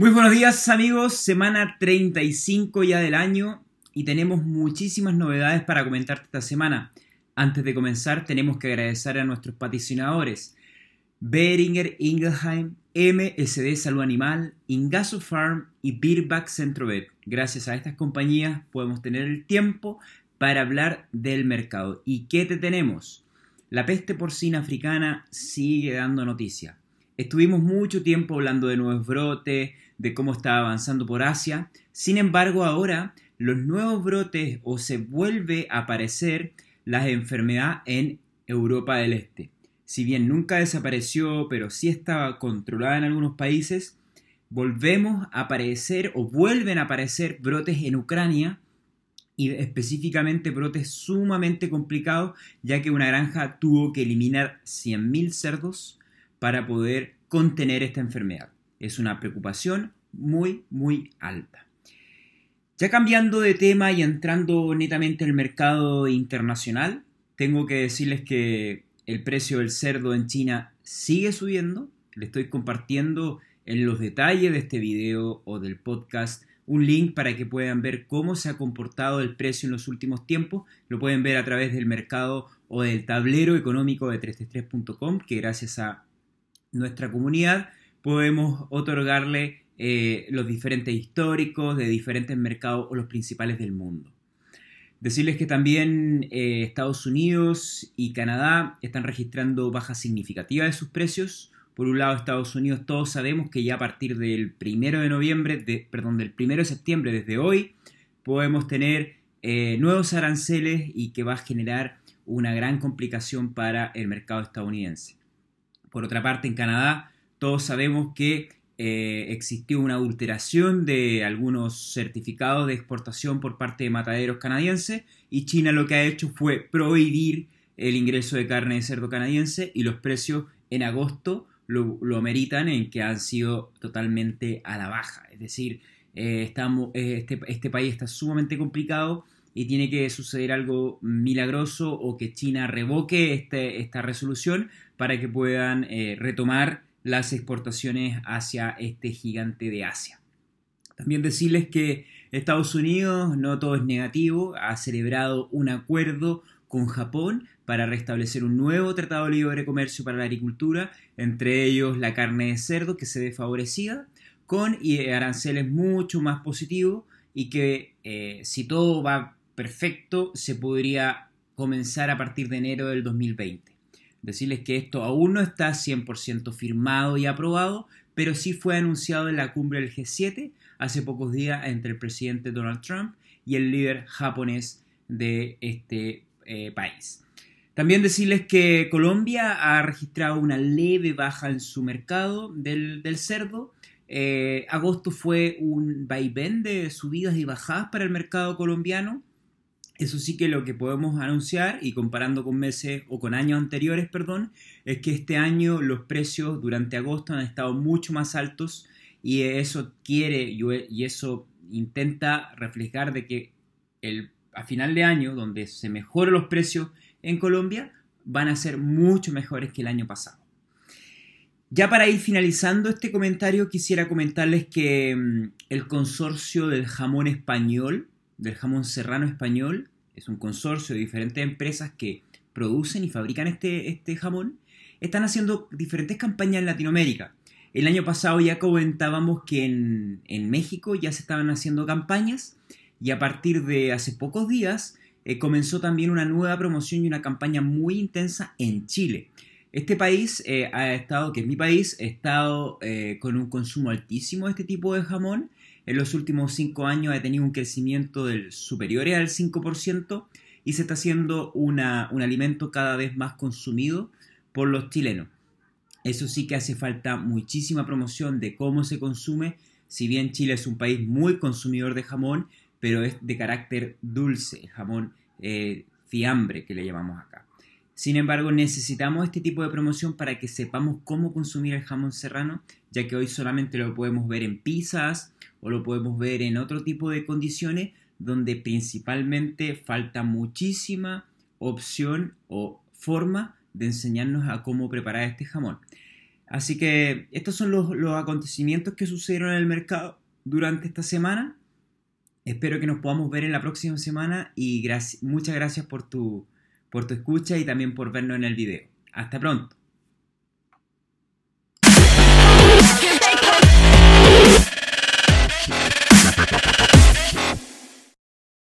Muy buenos días amigos, semana 35 ya del año y tenemos muchísimas novedades para comentarte esta semana. Antes de comenzar tenemos que agradecer a nuestros patrocinadores Beringer Ingelheim, MSD Salud Animal, Ingaso Farm y Beerback Centrovet. Gracias a estas compañías podemos tener el tiempo para hablar del mercado. ¿Y qué te tenemos? La peste porcina africana sigue dando noticia. Estuvimos mucho tiempo hablando de nuevos brotes, de cómo estaba avanzando por Asia. Sin embargo, ahora los nuevos brotes o se vuelve a aparecer la enfermedad en Europa del Este. Si bien nunca desapareció, pero sí estaba controlada en algunos países, volvemos a aparecer o vuelven a aparecer brotes en Ucrania y específicamente brotes sumamente complicados, ya que una granja tuvo que eliminar 100.000 cerdos para poder contener esta enfermedad. Es una preocupación muy, muy alta. Ya cambiando de tema y entrando netamente al mercado internacional, tengo que decirles que el precio del cerdo en China sigue subiendo. Le estoy compartiendo en los detalles de este video o del podcast un link para que puedan ver cómo se ha comportado el precio en los últimos tiempos. Lo pueden ver a través del mercado o del tablero económico de 333.com, que gracias a nuestra comunidad podemos otorgarle eh, los diferentes históricos de diferentes mercados o los principales del mundo. Decirles que también eh, Estados Unidos y Canadá están registrando bajas significativas de sus precios. Por un lado, Estados Unidos todos sabemos que ya a partir del primero de noviembre, perdón, del primero de septiembre, desde hoy, podemos tener eh, nuevos aranceles y que va a generar una gran complicación para el mercado estadounidense. Por otra parte, en Canadá todos sabemos que eh, existió una adulteración de algunos certificados de exportación por parte de mataderos canadienses y China lo que ha hecho fue prohibir el ingreso de carne de cerdo canadiense y los precios en agosto lo, lo ameritan en que han sido totalmente a la baja. Es decir, eh, estamos, eh, este, este país está sumamente complicado y tiene que suceder algo milagroso o que China revoque este, esta resolución para que puedan eh, retomar las exportaciones hacia este gigante de Asia. También decirles que Estados Unidos, no todo es negativo, ha celebrado un acuerdo con Japón para restablecer un nuevo tratado de libre comercio para la agricultura, entre ellos la carne de cerdo que se ve favorecida, con aranceles mucho más positivos y que eh, si todo va perfecto, se podría comenzar a partir de enero del 2020. Decirles que esto aún no está 100% firmado y aprobado, pero sí fue anunciado en la cumbre del G7 hace pocos días entre el presidente Donald Trump y el líder japonés de este eh, país. También decirles que Colombia ha registrado una leve baja en su mercado del, cerdo. Eh, agosto fue un vaivén de subidas y bajadas para el mercado colombiano. Eso sí que lo que podemos anunciar, y comparando con meses o con años anteriores, perdón, es que este año los precios durante agosto han estado mucho más altos y eso quiere y eso intenta reflejar de que el, a final de año, donde se mejoran los precios en Colombia, van a ser mucho mejores que el año pasado. Ya para ir finalizando este comentario, quisiera comentarles que mm, el consorcio del jamón español, del jamón serrano español, es un consorcio de diferentes empresas que producen y fabrican este, este jamón, están haciendo diferentes campañas en Latinoamérica. El año pasado ya comentábamos que en, México ya se estaban haciendo campañas y a partir de hace pocos días eh, comenzó también una nueva promoción y una campaña muy intensa en Chile. Este país eh, ha estado, que es mi país, ha estado eh, con un consumo altísimo de este tipo de jamón en los últimos cinco años ha tenido un crecimiento del superior al 5% y se está haciendo un alimento cada vez más consumido por los chilenos. Eso sí que hace falta muchísima promoción de cómo se consume, si bien Chile es un país muy consumidor de jamón, pero es de carácter dulce, jamón eh, fiambre que le llamamos acá. Sin embargo, necesitamos este tipo de promoción para que sepamos cómo consumir el jamón serrano, ya que hoy solamente lo podemos ver en pizzas o lo podemos ver en otro tipo de condiciones donde principalmente falta muchísima opción o forma de enseñarnos a cómo preparar este jamón. Así que estos son los, acontecimientos que sucedieron en el mercado durante esta semana. Espero que nos podamos ver en la próxima semana y muchas gracias por tu, por tu escucha y también por vernos en el video. Hasta pronto.